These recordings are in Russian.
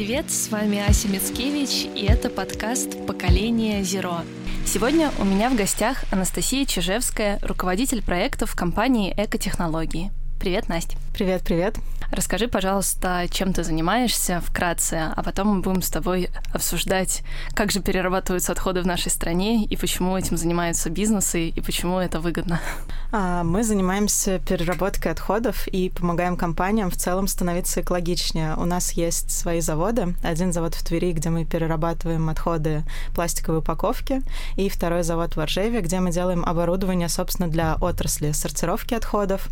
привет! С вами Ася Мицкевич, и это подкаст «Поколение Зеро». Сегодня у меня в гостях Анастасия Чижевская, руководитель проектов компании «Экотехнологии». Привет, Настя. Привет, привет. Расскажи, пожалуйста, чем ты занимаешься вкратце, а потом мы будем с тобой обсуждать, как же перерабатываются отходы в нашей стране и почему этим занимаются бизнесы и почему это выгодно. А, мы занимаемся переработкой отходов и помогаем компаниям в целом становиться экологичнее. У нас есть свои заводы. Один завод в Твери, где мы перерабатываем отходы пластиковой упаковки, и второй завод в Оржеве, где мы делаем оборудование, собственно, для отрасли сортировки отходов.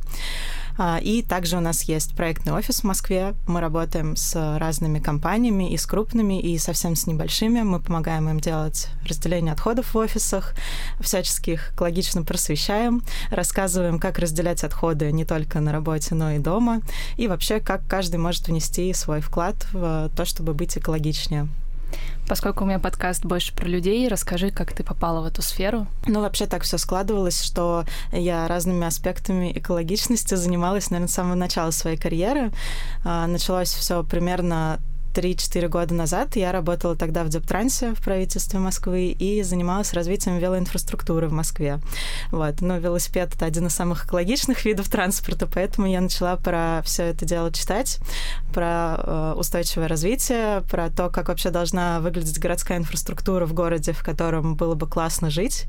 А, и также у нас есть проектный офис в Москве. Мы работаем с разными компаниями, и с крупными, и совсем с небольшими. Мы помогаем им делать разделение отходов в офисах, всячески их экологично просвещаем, рассказываем, как разделять отходы не только на работе, но и дома, и вообще, как каждый может внести свой вклад в то, чтобы быть экологичнее. Поскольку у меня подкаст больше про людей, расскажи, как ты попала в эту сферу. Ну, вообще так все складывалось, что я разными аспектами экологичности занималась, наверное, с самого начала своей карьеры. А, началось все примерно 3-4 года назад я работала тогда в Дептрансе в правительстве Москвы и занималась развитием велоинфраструктуры в Москве. Вот. Но велосипед — это один из самых экологичных видов транспорта, поэтому я начала про все это дело читать, про э, устойчивое развитие, про то, как вообще должна выглядеть городская инфраструктура в городе, в котором было бы классно жить,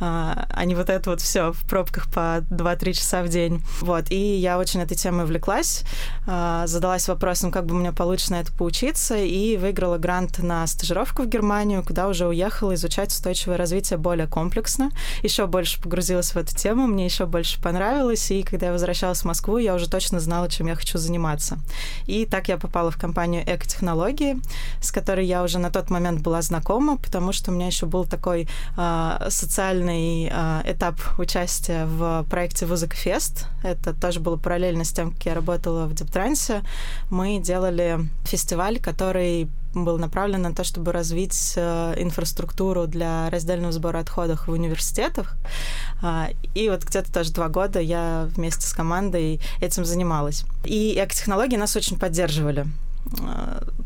а не вот это вот все в пробках по 2-3 часа в день. Вот. И я очень этой темой увлеклась, э, задалась вопросом, как бы мне получится на это поучиться, учиться и выиграла грант на стажировку в Германию, куда уже уехала изучать устойчивое развитие более комплексно. Еще больше погрузилась в эту тему, мне еще больше понравилось, и когда я возвращалась в Москву, я уже точно знала, чем я хочу заниматься. И так я попала в компанию Экотехнологии, с которой я уже на тот момент была знакома, потому что у меня еще был такой э, социальный э, этап участия в проекте Вузыкфест. Это тоже было параллельно с тем, как я работала в Дептрансе. Мы делали фестиваль который был направлен на то, чтобы развить э, инфраструктуру для раздельного сбора отходов в университетах. А, и вот где-то тоже два года я вместе с командой этим занималась. И экотехнологии нас очень поддерживали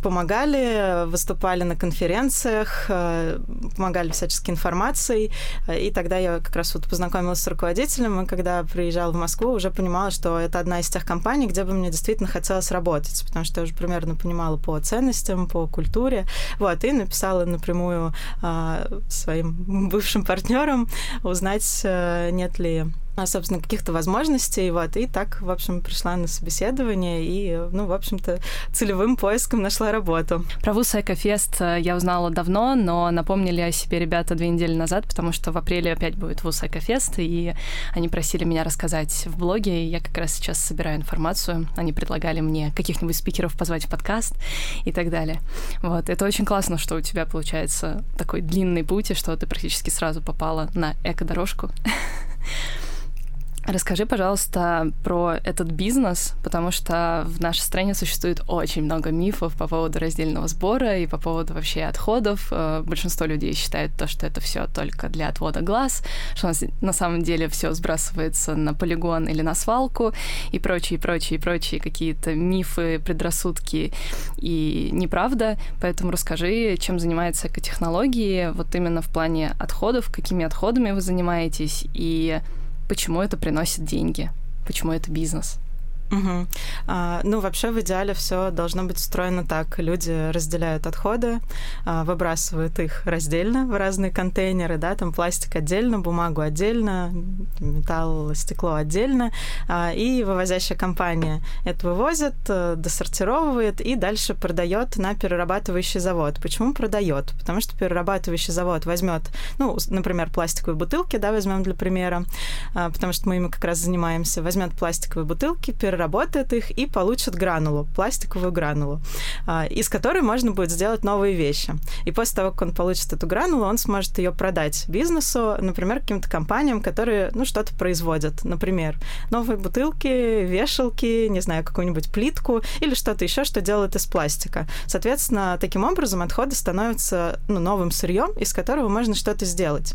помогали, выступали на конференциях, э, помогали всячески информацией. И тогда я как раз вот познакомилась с руководителем, и когда приезжала в Москву, уже понимала, что это одна из тех компаний, где бы мне действительно хотелось работать, потому что я уже примерно понимала по ценностям, по культуре. Вот, и написала напрямую а, своим бывшим партнерам узнать, э, нет ли собственно, каких-то возможностей, вот, и так, в общем, пришла на собеседование и, ну, в общем-то, целевым поиском нашла работу. Про ВУЗ Экофест э, я узнала давно, но напомнили о себе ребята две недели назад, потому что в апреле опять будет ВУЗ Экофест, и они просили меня рассказать в блоге, и я как раз сейчас собираю информацию. Они предлагали мне каких-нибудь спикеров позвать в подкаст и так далее. Вот, это очень классно, что у тебя получается такой длинный путь, и что ты практически сразу попала на эко-дорожку. Расскажи, пожалуйста, про этот бизнес, потому что в нашей стране существует очень много мифов по поводу раздельного сбора и по поводу вообще отходов. Э, большинство людей считают то, что это все только для отвода глаз, что на самом деле все сбрасывается на полигон или на свалку и прочие, прочие, прочие какие-то мифы, предрассудки и неправда. Поэтому расскажи, чем занимается экотехнологии, вот именно в плане отходов, какими отходами вы занимаетесь и почему это приносит деньги, почему это бизнес. Угу. А, ну, вообще, в идеале все должно быть устроено так. Люди разделяют отходы, а, выбрасывают их раздельно в разные контейнеры, да, там пластик отдельно, бумагу отдельно, металл, стекло отдельно, а, и вывозящая компания это вывозит, э, досортировывает и дальше продает на перерабатывающий завод. Почему продает? Потому что перерабатывающий завод возьмет, ну, например, пластиковые бутылки, да, возьмем для примера, а, потому что мы ими как раз занимаемся, возьмет пластиковые бутылки, перерабатывает переработает их и получит гранулу, пластиковую гранулу, а, из которой можно будет сделать новые вещи. И после того, как он получит эту гранулу, он сможет ее продать бизнесу, например, каким-то компаниям, которые, ну, что-то производят. Например, новые бутылки, вешалки, не знаю, какую-нибудь плитку или что-то еще, что делают из пластика. Соответственно, таким образом отходы становятся ну, новым сырьем, из которого можно что-то сделать.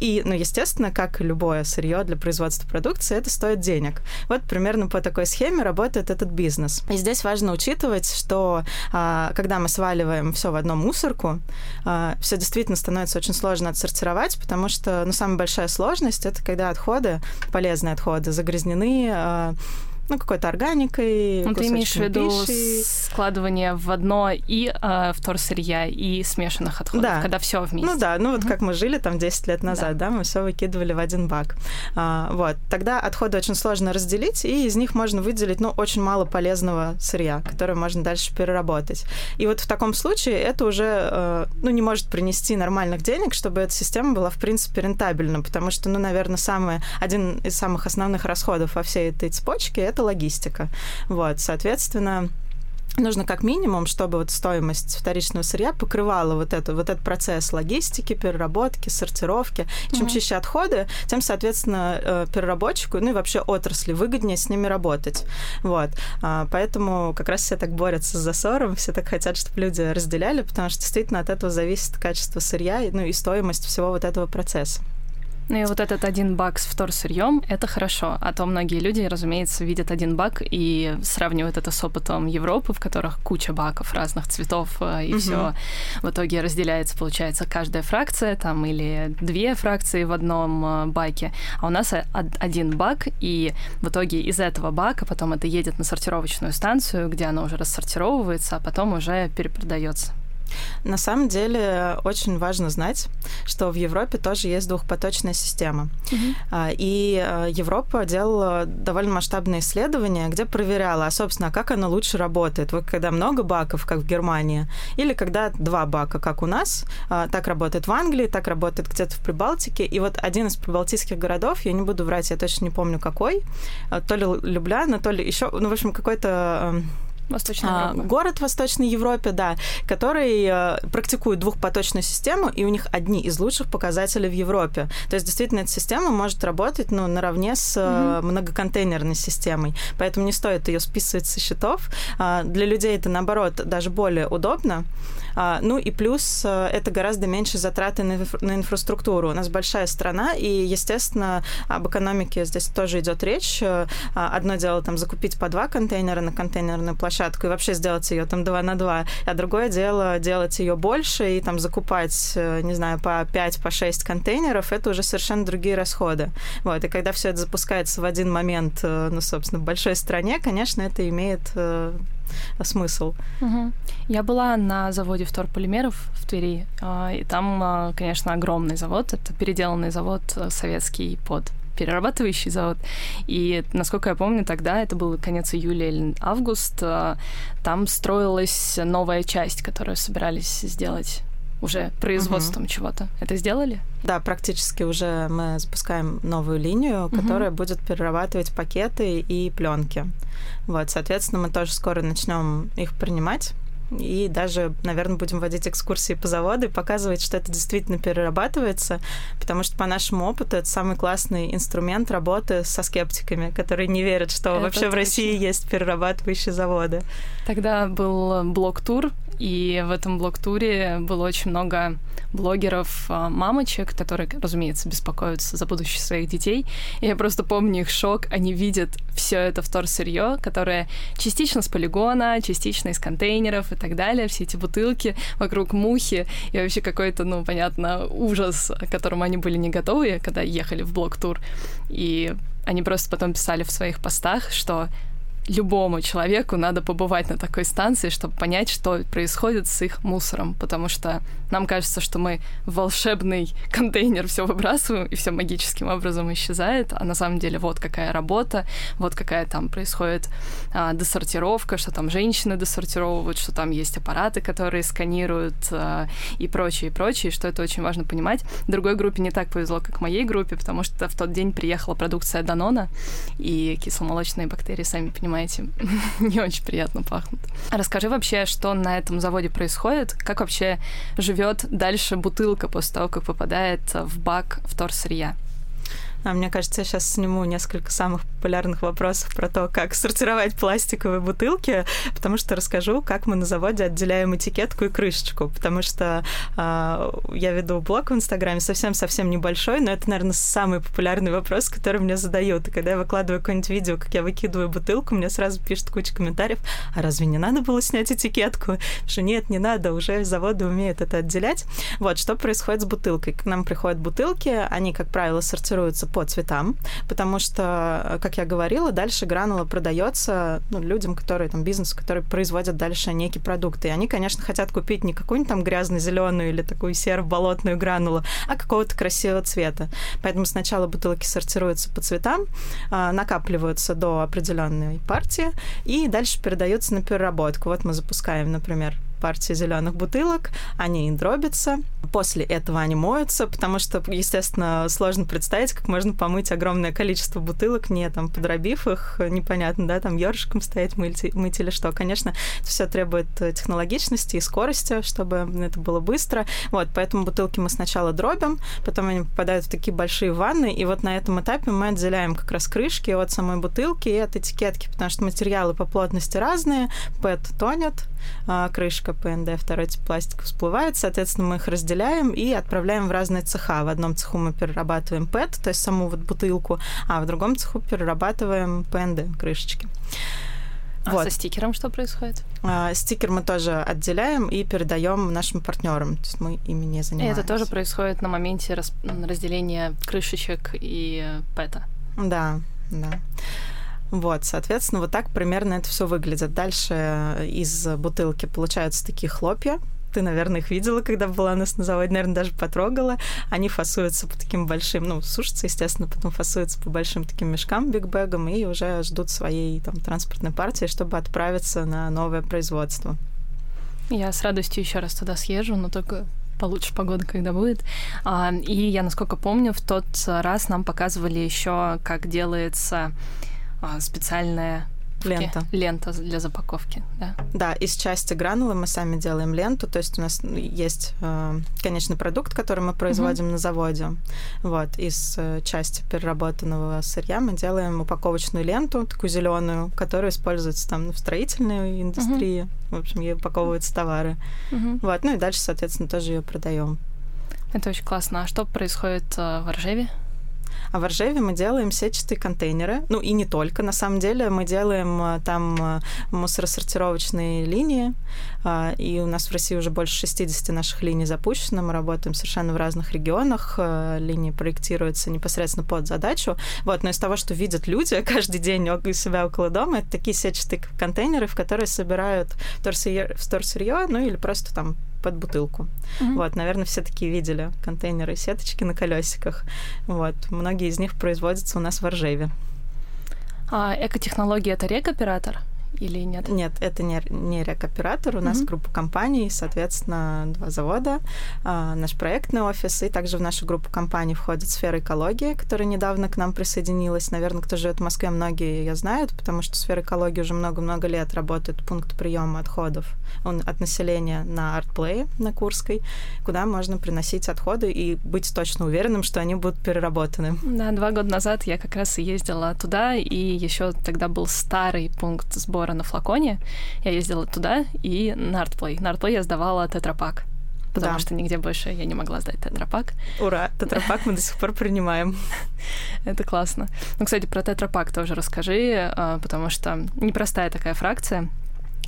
И, ну, естественно, как и любое сырье для производства продукции, это стоит денег. Вот примерно по такой схеме работает этот бизнес. И здесь важно учитывать, что а, когда мы сваливаем все в одну мусорку, а, все действительно становится очень сложно отсортировать, потому что, ну, самая большая сложность это когда отходы, полезные отходы, загрязнены а, ну, какой-то органикой. Ну, ты имеешь в виду складывание в одно и э, вторсырья, и смешанных отходов, да. когда все вместе. Ну да, ну вот как мы жили там 10 лет назад, да, да мы все выкидывали в один бак. А, вот. Тогда отходы очень сложно разделить, и из них можно выделить, ну, очень мало полезного сырья, которое можно дальше переработать. И вот в таком случае это уже, э, ну, не может принести нормальных денег, чтобы эта система была, в принципе, рентабельна, потому что, ну, наверное, самый, один из самых основных расходов во всей этой цепочке — это это логистика. Вот, соответственно, нужно как минимум, чтобы вот стоимость вторичного сырья покрывала вот, это, вот этот процесс логистики, переработки, сортировки. Чем mm-hmm. чище отходы, тем, соответственно, э, переработчику, ну и вообще отрасли выгоднее с ними работать. Вот. А, поэтому как раз все так борются с засором, все так хотят, чтобы люди разделяли, потому что действительно от этого зависит качество сырья ну, и стоимость всего вот этого процесса. Ну и вот этот один бак с вторсырьем — это хорошо. А то многие люди, разумеется, видят один бак и сравнивают это с опытом Европы, в которых куча баков разных цветов, э, и угу. все в итоге разделяется, получается, каждая фракция там или две фракции в одном э, баке. А у нас один бак, и в итоге из этого бака потом это едет на сортировочную станцию, где оно уже рассортировывается, а потом уже перепродается. На самом деле очень важно знать, что в Европе тоже есть двухпоточная система. Mm-hmm. И а, Европа делала довольно масштабные исследования, где проверяла, а, собственно, как оно лучше работает. Вот когда много баков, как в Германии, или когда два бака, как у нас, а, так работает в Англии, так работает где-то в Прибалтике. И вот один из прибалтийских городов, я не буду врать, я точно не помню какой, то ли Любляна, то ли еще, ну, в общем, какой-то Восточная а. Город в Восточной Европе, да, который э, практикует двухпоточную систему, и у них одни из лучших показателей в Европе. То есть, действительно, эта система может работать ну, наравне с угу. многоконтейнерной системой, поэтому не стоит ее списывать со счетов. А, для людей это, наоборот, даже более удобно. А, ну и плюс э, это гораздо меньше затраты на, на инфраструктуру. У нас большая страна, и, естественно, об экономике здесь тоже идет речь. А, одно дело там закупить по два контейнера на контейнерную площадку, и вообще сделать ее там 2 на 2. А другое дело делать ее больше и там закупать, э, не знаю, по 5, по 6 контейнеров, это уже совершенно другие расходы. Вот. И когда все это запускается в один момент, э, ну, собственно, в большой стране, конечно, это имеет э, смысл. Угу. Я была на заводе вторполимеров в Твери, и там, конечно, огромный завод. Это переделанный завод советский под перерабатывающий завод. И, насколько я помню, тогда, это был конец июля или август, э, там строилась новая часть, которую собирались сделать уже производством угу. чего-то. Это сделали? Да, практически уже мы запускаем новую линию, угу. которая будет перерабатывать пакеты и пленки. Вот, соответственно, мы тоже скоро начнем их принимать и даже, наверное, будем водить экскурсии по заводу и показывать, что это действительно перерабатывается, потому что по нашему опыту это самый классный инструмент работы со скептиками, которые не верят, что это вообще точно. в России есть перерабатывающие заводы. Тогда был блок-тур, и в этом блок-туре было очень много блогеров, а, мамочек, которые, разумеется, беспокоятся за будущее своих детей. И я просто помню их шок. Они видят все это вторсырье, которое частично с полигона, частично из контейнеров и так далее. Все эти бутылки вокруг мухи. И вообще какой-то, ну, понятно, ужас, к которому они были не готовы, когда ехали в блок-тур. И они просто потом писали в своих постах, что любому человеку надо побывать на такой станции, чтобы понять, что происходит с их мусором, потому что нам кажется, что мы в волшебный контейнер все выбрасываем, и все магическим образом исчезает, а на самом деле вот какая работа, вот какая там происходит а, десортировка, что там женщины десортировывают, что там есть аппараты, которые сканируют а, и прочее, и прочее, что это очень важно понимать. Другой группе не так повезло, как моей группе, потому что в тот день приехала продукция Данона, и кисломолочные бактерии, сами понимаете, понимаете, не очень приятно пахнут. Расскажи вообще, что на этом заводе происходит, как вообще живет дальше бутылка после того, как попадает в бак вторсырья? А мне кажется, я сейчас сниму несколько самых популярных вопросов про то, как сортировать пластиковые бутылки, потому что расскажу, как мы на заводе отделяем этикетку и крышечку, потому что э, я веду блог в Инстаграме совсем-совсем небольшой, но это, наверное, самый популярный вопрос, который мне задают. И когда я выкладываю какое-нибудь видео, как я выкидываю бутылку, мне сразу пишут куча комментариев, а разве не надо было снять этикетку? Что нет, не надо, уже заводы умеют это отделять. Вот, что происходит с бутылкой? К нам приходят бутылки, они, как правило, сортируются по цветам, потому что, как я говорила, дальше гранула продается ну, людям, которые там бизнес, которые производят дальше некие продукты. И они, конечно, хотят купить не какую-нибудь там грязно-зеленую или такую серо-болотную гранулу, а какого-то красивого цвета. Поэтому сначала бутылки сортируются по цветам, а, накапливаются до определенной партии и дальше передаются на переработку. Вот мы запускаем, например, партии зеленых бутылок, они дробятся. После этого они моются, потому что, естественно, сложно представить, как можно помыть огромное количество бутылок, не там подробив их, непонятно, да, там ёршиком стоять, мыть, мыть или что. Конечно, все требует технологичности и скорости, чтобы это было быстро. Вот, поэтому бутылки мы сначала дробим, потом они попадают в такие большие ванны, и вот на этом этапе мы отделяем как раз крышки от самой бутылки и от этикетки, потому что материалы по плотности разные, PET тонет, а, крышка ПНД, второй тип пластика всплывает. Соответственно, мы их разделяем и отправляем в разные цеха. В одном цеху мы перерабатываем ПЭТ, то есть саму вот бутылку, а в другом цеху перерабатываем ПНД, крышечки. А вот. со стикером что происходит? А, стикер мы тоже отделяем и передаем нашим партнерам. То есть мы ими не занимаемся. И это тоже происходит на моменте раз... разделения крышечек и пэта. Да, да. Вот, соответственно, вот так примерно это все выглядит. Дальше из бутылки получаются такие хлопья, ты, наверное, их видела, когда была у нас на заводе, наверное, даже потрогала. Они фасуются по таким большим, ну, сушатся, естественно, потом фасуются по большим таким мешкам, бигбэгам, и уже ждут своей там транспортной партии, чтобы отправиться на новое производство. Я с радостью еще раз туда съезжу, но только получше погода, когда будет. А, и я, насколько помню, в тот раз нам показывали еще, как делается специальная лента. Лента для запаковки, да. Да, из части гранулы мы сами делаем ленту, то есть у нас есть э, конечный продукт, который мы производим угу. на заводе. Вот, из э, части переработанного сырья мы делаем упаковочную ленту, такую зеленую, которая используется там в строительной индустрии. Угу. В общем, ей упаковываются товары. Угу. Вот, ну и дальше, соответственно, тоже ее продаем. Это очень классно. А что происходит э, в Ржеве? А в Ржеве мы делаем сетчатые контейнеры. Ну и не только, на самом деле. Мы делаем э, там э, мусоросортировочные линии. А, и у нас в России уже больше 60 наших линий запущено. Мы работаем совершенно в разных регионах. Э, линии проектируются непосредственно под задачу. Вот, но из того, что видят люди каждый день у себя около дома, это такие сетчатые контейнеры, в которые собирают вторсырье, ну или просто там под бутылку. Mm-hmm. Вот, наверное, все такие видели контейнеры, сеточки на колесиках. Вот, многие из них производятся у нас в Ржеве. А экотехнология это рекоператор? Или нет? Нет, это не, не рекоператор. У нас mm-hmm. группа компаний, соответственно, два завода, а, наш проектный офис, и также в нашу группу компаний входит сфера экологии, которая недавно к нам присоединилась. Наверное, кто живет в Москве, многие ее знают, потому что сфера экологии уже много-много лет работает пункт приема отходов он от населения на артплее на Курской, куда можно приносить отходы и быть точно уверенным, что они будут переработаны. Да, два года назад я как раз и ездила туда, и еще тогда был старый пункт сбора на флаконе. Я ездила туда и на артплей. На артплей я сдавала тетрапак потому да. что нигде больше я не могла сдать тетрапак. Ура, тетрапак мы до сих пор принимаем. Это классно. Ну, кстати, про тетрапак тоже расскажи, а, потому что непростая такая фракция.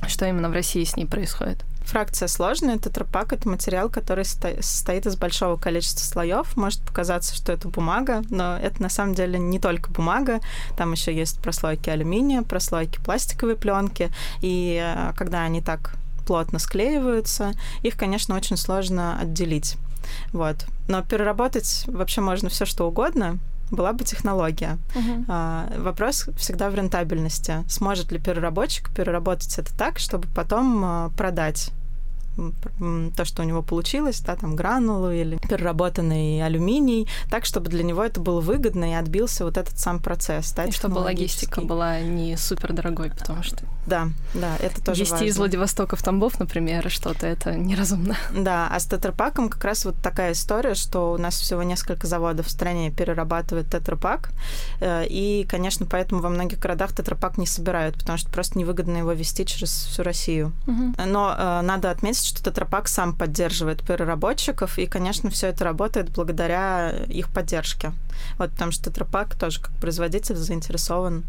Что именно в России с ней происходит? Фракция сложная. Тетрапак — это материал, который состоит из большого количества слоев. Может показаться, что это бумага, но это на самом деле не только бумага. Там еще есть прослойки алюминия, прослойки пластиковой пленки. И э, когда они так плотно склеиваются, их, конечно, очень сложно отделить. Вот. Но переработать вообще можно все что угодно была бы технология. Uh-huh. А, вопрос всегда в рентабельности. Сможет ли переработчик переработать это так, чтобы потом а, продать то, что у него получилось, да, там гранулу или переработанный алюминий, так, чтобы для него это было выгодно и отбился вот этот сам процесс. Да, и чтобы логистика была не супер дорогой, потому что... Да, да, это тоже Вести важно. из Владивостока в Тамбов, например, что-то, это неразумно. Да, а с тетрапаком как раз вот такая история, что у нас всего несколько заводов в стране перерабатывают тетрапак, э, и, конечно, поэтому во многих городах тетрапак не собирают, потому что просто невыгодно его вести через всю Россию. Угу. Но э, надо отметить, что тетрапак сам поддерживает переработчиков, и, конечно, все это работает благодаря их поддержке. Вот, потому что тетрапак тоже как производитель заинтересован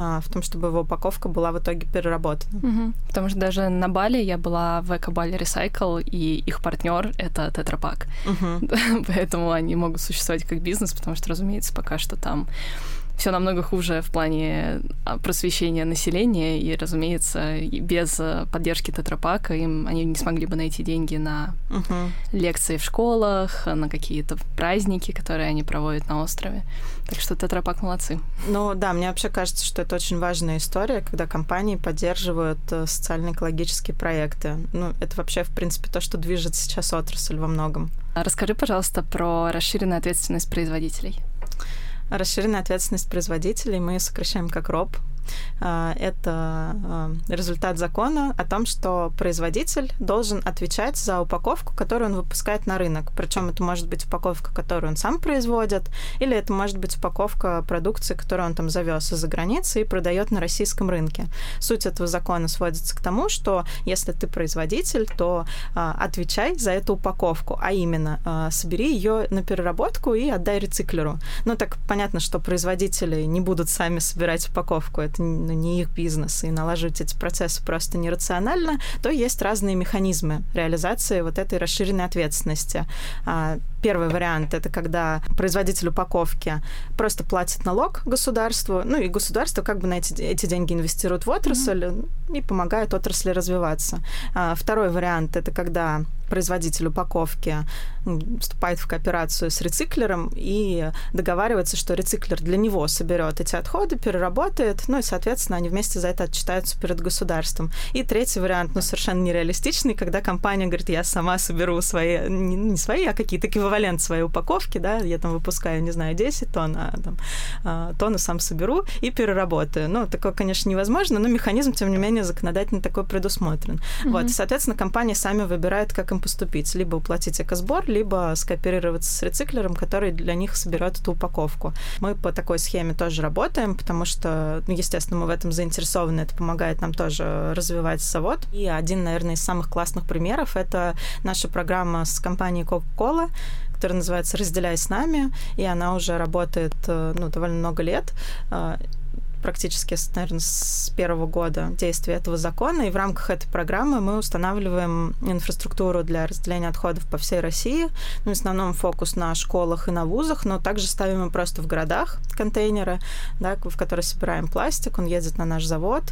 а, в том, чтобы его упаковка была в итоге переработана. Угу. Потому что даже на Бали я была в Экобали Recycle, и их партнер это Тетрапак. Угу. Поэтому они могут существовать как бизнес, потому что, разумеется, пока что там все намного хуже в плане а, просвещения населения, и, разумеется, без э, поддержки Тетрапака им они не смогли бы найти деньги на uh-huh. лекции в школах, на какие-то праздники, которые они проводят на острове. Так что Тетрапак молодцы. Ну да, мне вообще кажется, что это очень важная история, когда компании поддерживают э, социально-экологические проекты. Ну, это вообще, в принципе, то, что движет сейчас отрасль во многом. А расскажи, пожалуйста, про расширенную ответственность производителей расширенная ответственность производителей мы сокращаем как РОП. А, это а, результат закона о том, что производитель должен отвечать за упаковку, которую он выпускает на рынок. Причем это может быть упаковка, которую он сам производит, или это может быть упаковка продукции, которую он там завез из-за границы и продает на российском рынке. Суть этого закона сводится к тому, что если ты производитель, то а, отвечай за эту упаковку, а именно собери ее на переработку и отдай рециклеру. Ну так понятно, что производители не будут сами собирать упаковку, это ну, не их бизнес, и налаживать эти процессы просто нерационально, то есть разные механизмы реализации вот этой расширенной ответственности. Первый вариант это когда производитель упаковки просто платит налог государству, ну и государство как бы на эти, эти деньги инвестирует в отрасль mm-hmm. и помогает отрасли развиваться. А, второй вариант это когда производитель упаковки вступает в кооперацию с рециклером и договаривается, что рециклер для него соберет эти отходы, переработает, ну и, соответственно, они вместе за это отчитаются перед государством. И третий вариант, ну, совершенно нереалистичный, когда компания говорит, я сама соберу свои, не, не свои, а какие-то эквивалент своей упаковки, да, я там выпускаю, не знаю, 10 тонн, а там а, тонну сам соберу и переработаю. Ну, такое, конечно, невозможно, но механизм, тем не менее, законодательно такой предусмотрен. Mm-hmm. Вот, и, соответственно, компании сами выбирают, как им поступить. Либо уплатить экосбор, либо скооперироваться с рециклером, который для них соберет эту упаковку. Мы по такой схеме тоже работаем, потому что, ну, естественно, мы в этом заинтересованы, это помогает нам тоже развивать завод. И один, наверное, из самых классных примеров — это наша программа с компанией Coca-Cola, которая называется «Разделяй с нами», и она уже работает э, ну, довольно много лет э, практически, наверное, с первого года действия этого закона, и в рамках этой программы мы устанавливаем инфраструктуру для разделения отходов по всей России. Ну, в основном фокус на школах и на вузах, но также ставим и просто в городах контейнеры, да, в которые собираем пластик, он едет на наш завод.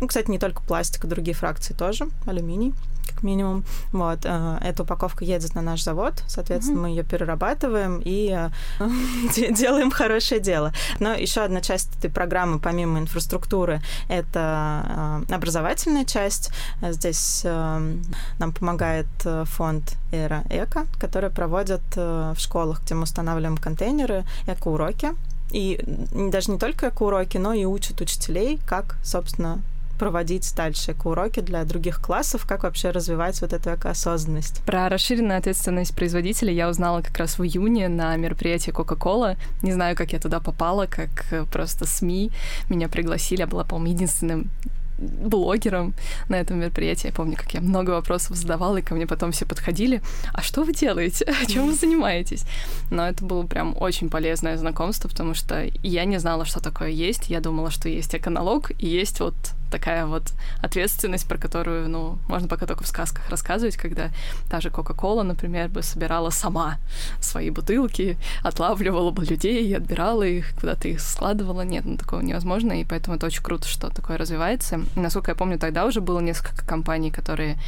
Ну, кстати, не только пластик, а другие фракции тоже, алюминий как минимум. Вот, э, эта упаковка едет на наш завод, соответственно, mm-hmm. мы ее перерабатываем и э, делаем хорошее дело. Но еще одна часть этой программы, помимо инфраструктуры, это э, образовательная часть. Здесь нам помогает фонд Эра Эко, который проводит в школах, где мы устанавливаем контейнеры, эко-уроки. И даже не только эко-уроки, но и учат учителей, как, собственно, проводить дальше уроки для других классов, как вообще развивать вот эту экоосознанность. Про расширенную ответственность производителя я узнала как раз в июне на мероприятии Coca-Cola. Не знаю, как я туда попала, как э, просто СМИ меня пригласили. Я была, по-моему, единственным блогером на этом мероприятии. Я помню, как я много вопросов задавала, и ко мне потом все подходили. А что вы делаете? Чем вы занимаетесь? Но это было прям очень полезное знакомство, потому что я не знала, что такое есть. Я думала, что есть эконалог, и есть вот такая вот ответственность, про которую, ну, можно пока только в сказках рассказывать, когда та же Кока-Кола, например, бы собирала сама свои бутылки, отлавливала бы людей, отбирала их, куда-то их складывала. Нет, ну, такого невозможно, и поэтому это очень круто, что такое развивается. И, насколько я помню, тогда уже было несколько компаний, которые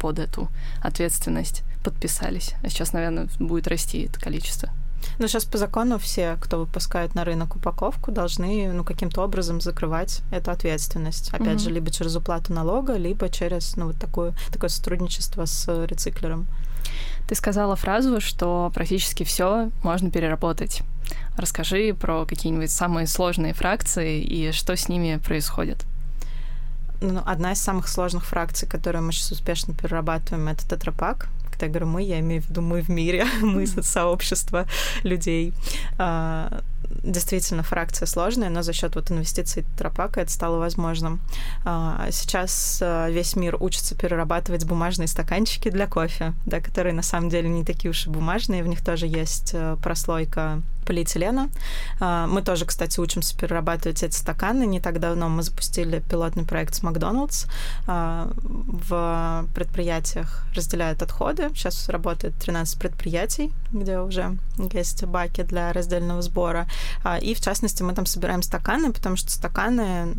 под эту ответственность подписались. А сейчас, наверное, будет расти это количество. Но сейчас по закону все, кто выпускает на рынок упаковку, должны ну, каким-то образом закрывать эту ответственность. Опять mm-hmm. же, либо через уплату налога, либо через ну, вот такое, такое сотрудничество с рециклером. Ты сказала фразу, что практически все можно переработать. Расскажи про какие-нибудь самые сложные фракции и что с ними происходит. Ну, одна из самых сложных фракций, которую мы сейчас успешно перерабатываем, это тетрапак. Когда я говорю мы, я имею в виду мы в мире, мы сообщество людей. А, действительно фракция сложная, но за счет вот инвестиций Тропака это стало возможным. А, сейчас а, весь мир учится перерабатывать бумажные стаканчики для кофе, да, которые на самом деле не такие уж и бумажные, в них тоже есть э, прослойка полиэтилена. А, мы тоже, кстати, учимся перерабатывать эти стаканы. Не так давно мы запустили пилотный проект с Макдоналдс. В предприятиях разделяют отходы. Сейчас работает 13 предприятий, где уже есть баки для раздельного сбора. А, и, в частности, мы там собираем стаканы, потому что стаканы,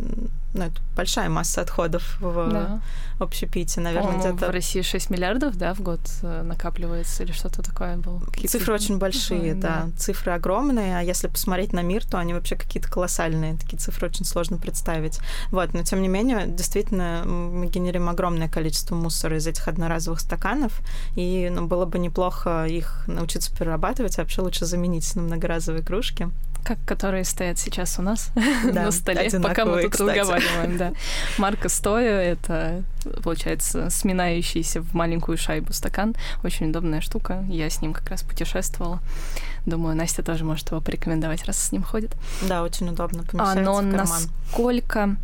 ну, это большая масса отходов в да. общепите. Наверное, где-то... в России 6 миллиардов, да, в год э, накапливается или что-то такое было? Цифры очень большие, да. да. Цифры огромные, а если посмотреть на мир, то они вообще какие-то колоссальные. Такие цифры очень сложно представить. Вот, но тем не менее, действительно, мы генерим огромное количество мусора из этих одноразовых стаканов, и ну, было бы неплохо их научиться перерабатывать, а вообще лучше заменить на многоразовые кружки как которые стоят сейчас у нас да, на столе, пока мы тут кстати. разговариваем. Да. Марка стоя — это, получается, сминающийся в маленькую шайбу стакан. Очень удобная штука. Я с ним как раз путешествовала. Думаю, Настя тоже может его порекомендовать, раз с ним ходит. Да, очень удобно, а, Но насколько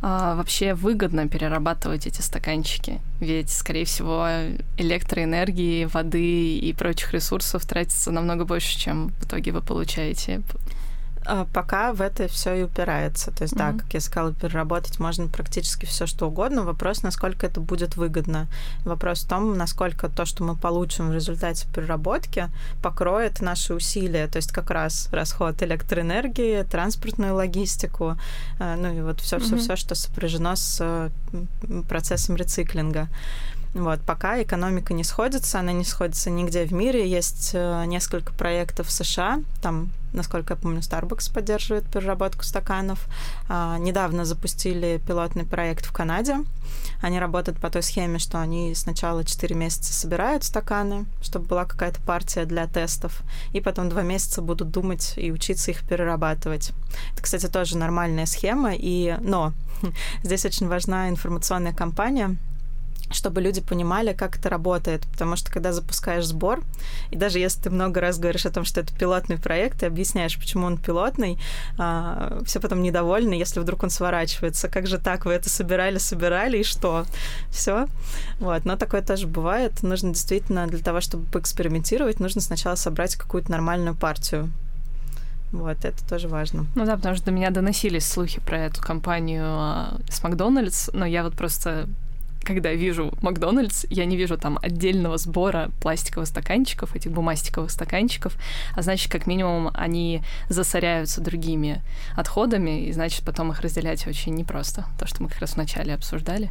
а, вообще выгодно перерабатывать эти стаканчики? Ведь, скорее всего, электроэнергии, воды и прочих ресурсов тратится намного больше, чем в итоге вы получаете а, пока в это все и упирается. То есть, mm-hmm. да, как я сказала, переработать можно практически все что угодно. Вопрос, насколько это будет выгодно. Вопрос в том, насколько то, что мы получим в результате переработки, покроет наши усилия. То есть, как раз расход электроэнергии, транспортную логистику, а, ну и вот все, все, mm-hmm. все, что сопряжено с процессом рециклинга. Вот, пока экономика не сходится, она не сходится нигде в мире. Есть э, несколько проектов в США, там, насколько я помню, Starbucks поддерживает переработку стаканов. А, недавно запустили пилотный проект в Канаде. Они работают по той схеме, что они сначала 4 месяца собирают стаканы, чтобы была какая-то партия для тестов, и потом 2 месяца будут думать и учиться их перерабатывать. Это, кстати, тоже нормальная схема, и... но здесь очень важна информационная кампания, чтобы люди понимали, как это работает. Потому что когда запускаешь сбор, и даже если ты много раз говоришь о том, что это пилотный проект, и объясняешь, почему он пилотный, а, все потом недовольны, если вдруг он сворачивается. Как же так? Вы это собирали, собирали, и что? Все. Вот. Но такое тоже бывает. Нужно действительно для того, чтобы поэкспериментировать, нужно сначала собрать какую-то нормальную партию. Вот, это тоже важно. Ну да, потому что до меня доносились слухи про эту компанию а, с Макдональдс, но я вот просто когда вижу Макдональдс, я не вижу там отдельного сбора пластиковых стаканчиков, этих бумастиковых стаканчиков, а значит, как минимум, они засоряются другими отходами, и значит, потом их разделять очень непросто. То, что мы как раз вначале обсуждали.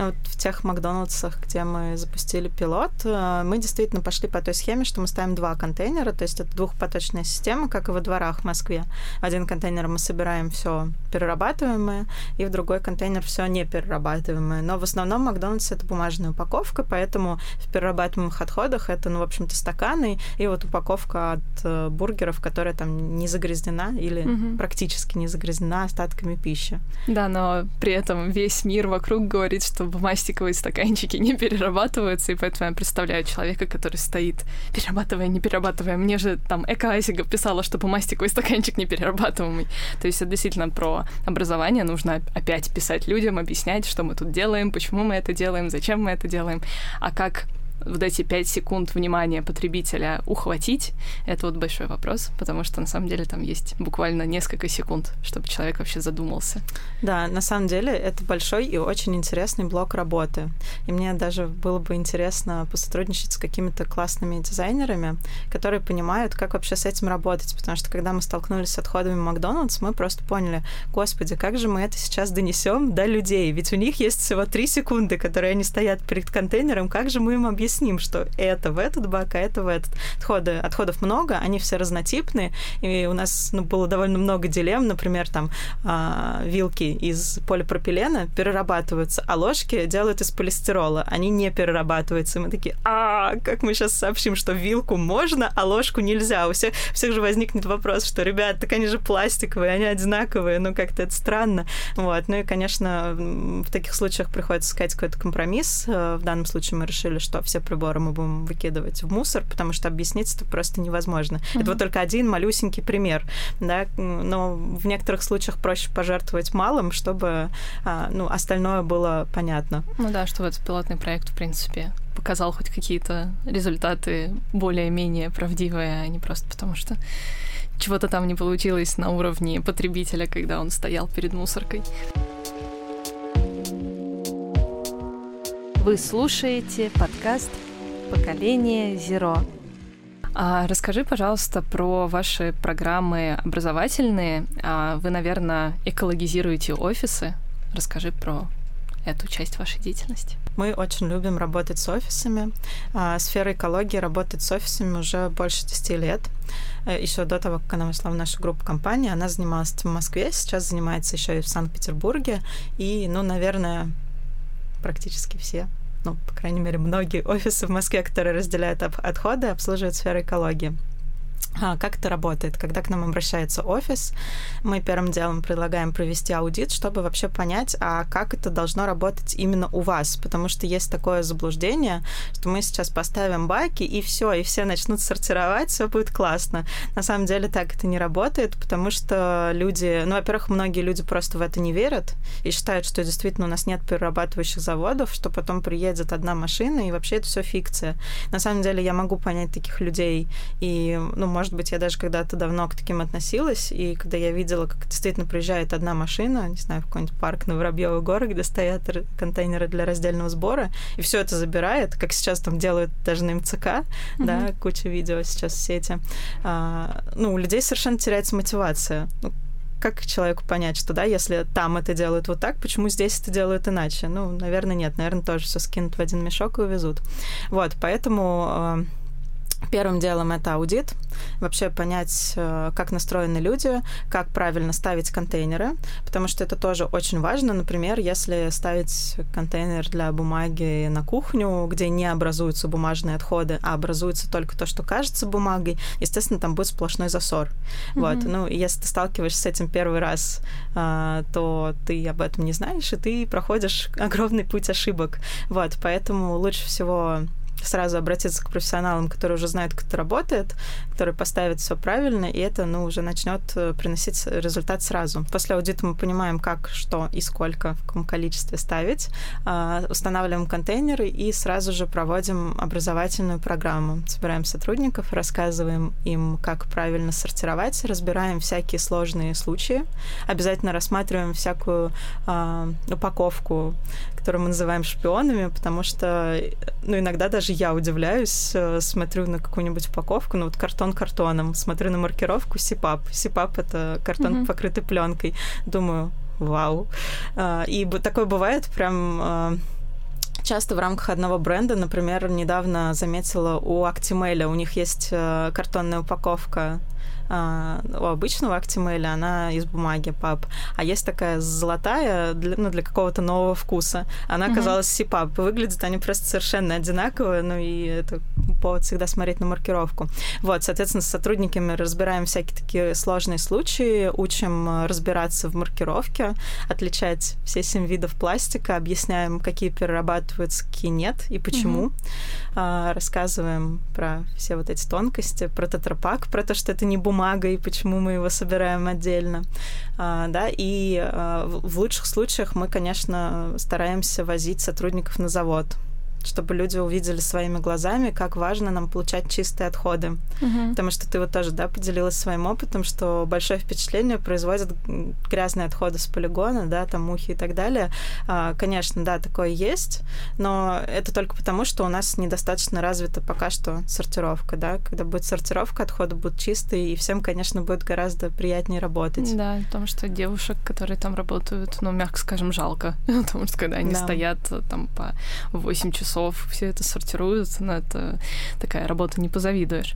Вот в тех Макдональдсах, где мы запустили пилот, э, мы действительно пошли по той схеме, что мы ставим два контейнера, то есть это двухпоточная система, как и во дворах в Москве. В один контейнер мы собираем все перерабатываемое, и в другой контейнер все не перерабатываемое. Но в основном Макдональдс это бумажная упаковка, поэтому в перерабатываемых отходах это, ну, в общем-то, стаканы и вот упаковка от э, бургеров, которая там не загрязнена или угу. практически не загрязнена остатками пищи. Да, но при этом весь мир вокруг говорит, что бумастиковые стаканчики не перерабатываются, и поэтому я представляю человека, который стоит, перерабатывая, не перерабатывая. Мне же там Эка Айсига писала, что бумастиковый стаканчик не перерабатываемый. То есть это действительно про образование. Нужно опять писать людям, объяснять, что мы тут делаем, почему мы это делаем, зачем мы это делаем, а как вот эти пять секунд внимания потребителя ухватить, это вот большой вопрос, потому что на самом деле там есть буквально несколько секунд, чтобы человек вообще задумался. Да, на самом деле это большой и очень интересный блок работы. И мне даже было бы интересно посотрудничать с какими-то классными дизайнерами, которые понимают, как вообще с этим работать, потому что когда мы столкнулись с отходами Макдональдс, мы просто поняли, господи, как же мы это сейчас донесем до людей, ведь у них есть всего три секунды, которые они стоят перед контейнером, как же мы им объясним, объясним, что это в этот бак, а это в этот. Отходы, отходов много, они все разнотипные, и у нас ну, было довольно много дилемм, например, там а, вилки из полипропилена перерабатываются, а ложки делают из полистирола, они не перерабатываются. И мы такие, а как мы сейчас сообщим, что вилку можно, а ложку нельзя? У всех, у всех же возникнет вопрос, что, ребят, так они же пластиковые, они одинаковые, ну как-то это странно. Вот. Ну и, конечно, в таких случаях приходится искать какой-то компромисс. Э, в данном случае мы решили, что все приборы мы будем выкидывать в мусор, потому что объяснить это просто невозможно. Mm-hmm. Это вот только один малюсенький пример, да, но в некоторых случаях проще пожертвовать малым, чтобы а, ну, остальное было понятно. Ну да, что этот пилотный проект, в принципе, показал хоть какие-то результаты более-менее правдивые, а не просто потому что чего-то там не получилось на уровне потребителя, когда он стоял перед мусоркой. Вы слушаете подкаст «Поколение Зеро». А расскажи, пожалуйста, про ваши программы образовательные. А вы, наверное, экологизируете офисы. Расскажи про эту часть вашей деятельности. Мы очень любим работать с офисами. А, сфера экологии работает с офисами уже больше 10 лет. Э, еще до того, как она вошла в нашу группу компании, она занималась в Москве, сейчас занимается еще и в Санкт-Петербурге. И, ну, наверное, практически все ну, по крайней мере, многие офисы в Москве, которые разделяют отходы, обслуживают сферу экологии. А, как это работает? Когда к нам обращается офис, мы первым делом предлагаем провести аудит, чтобы вообще понять, а как это должно работать именно у вас, потому что есть такое заблуждение, что мы сейчас поставим баки и все, и все начнут сортировать, все будет классно. На самом деле так это не работает, потому что люди, ну, во-первых, многие люди просто в это не верят и считают, что действительно у нас нет перерабатывающих заводов, что потом приедет одна машина и вообще это все фикция. На самом деле я могу понять таких людей и, ну, может быть, я даже когда-то давно к таким относилась, и когда я видела, как действительно приезжает одна машина, не знаю, в какой-нибудь парк на Воробьевой горы, где стоят контейнеры для раздельного сбора, и все это забирает, как сейчас там делают даже на МЦК, mm-hmm. да, куча видео сейчас в сети, а, ну, у людей совершенно теряется мотивация. Ну, как человеку понять, что да, если там это делают вот так, почему здесь это делают иначе? Ну, наверное, нет. Наверное, тоже все скинут в один мешок и увезут. Вот, поэтому а, Первым делом это аудит, вообще понять, э, как настроены люди, как правильно ставить контейнеры, потому что это тоже очень важно. Например, если ставить контейнер для бумаги на кухню, где не образуются бумажные отходы, а образуется только то, что кажется бумагой, естественно, там будет сплошной засор. Mm-hmm. Вот. Ну, если ты сталкиваешься с этим первый раз, э, то ты об этом не знаешь, и ты проходишь огромный путь ошибок. Вот, поэтому лучше всего сразу обратиться к профессионалам, которые уже знают, как это работает, которые поставят все правильно, и это, ну, уже начнет э, приносить результат сразу. После аудита мы понимаем, как, что и сколько, в каком количестве ставить, а, устанавливаем контейнеры и сразу же проводим образовательную программу. Собираем сотрудников, рассказываем им, как правильно сортировать, разбираем всякие сложные случаи, обязательно рассматриваем всякую а, упаковку, которую мы называем шпионами, потому что, ну, иногда даже я удивляюсь, э, смотрю на какую-нибудь упаковку, ну, вот картон картоном, смотрю на маркировку СИПАП. СИПАП — это картон, mm-hmm. покрытый пленкой. Думаю, вау. А, и такое бывает прям а, часто в рамках одного бренда, например, недавно заметила у Actimel, у них есть э, картонная упаковка а, у обычного Actimel, она из бумаги, пап. А есть такая золотая, для, ну, для какого-то нового вкуса. Она оказалась mm-hmm. Выглядят они просто совершенно одинаковые, ну и это повод всегда смотреть на маркировку. Вот, соответственно, с сотрудниками разбираем всякие такие сложные случаи, учим э, разбираться в маркировке, отличать все семь видов пластика, объясняем, какие перерабатываются, какие нет и почему. Mm-hmm. Рассказываем про все вот эти тонкости, про тетрапак, про то, что это не бумага, бумага и почему мы его собираем отдельно. А, да, и а, в лучших случаях мы, конечно, стараемся возить сотрудников на завод чтобы люди увидели своими глазами, как важно нам получать чистые отходы. Угу. Потому что ты вот тоже, да, поделилась своим опытом, что большое впечатление производят грязные отходы с полигона, да, там мухи и так далее. А, конечно, да, такое есть, но это только потому, что у нас недостаточно развита пока что сортировка, да. Когда будет сортировка, отходы будут чистые, и всем, конечно, будет гораздо приятнее работать. Да, потому что девушек, которые там работают, ну, мягко скажем, жалко. Потому что когда они да. стоят там по 8 часов часов все это сортируют, но это такая работа, не позавидуешь.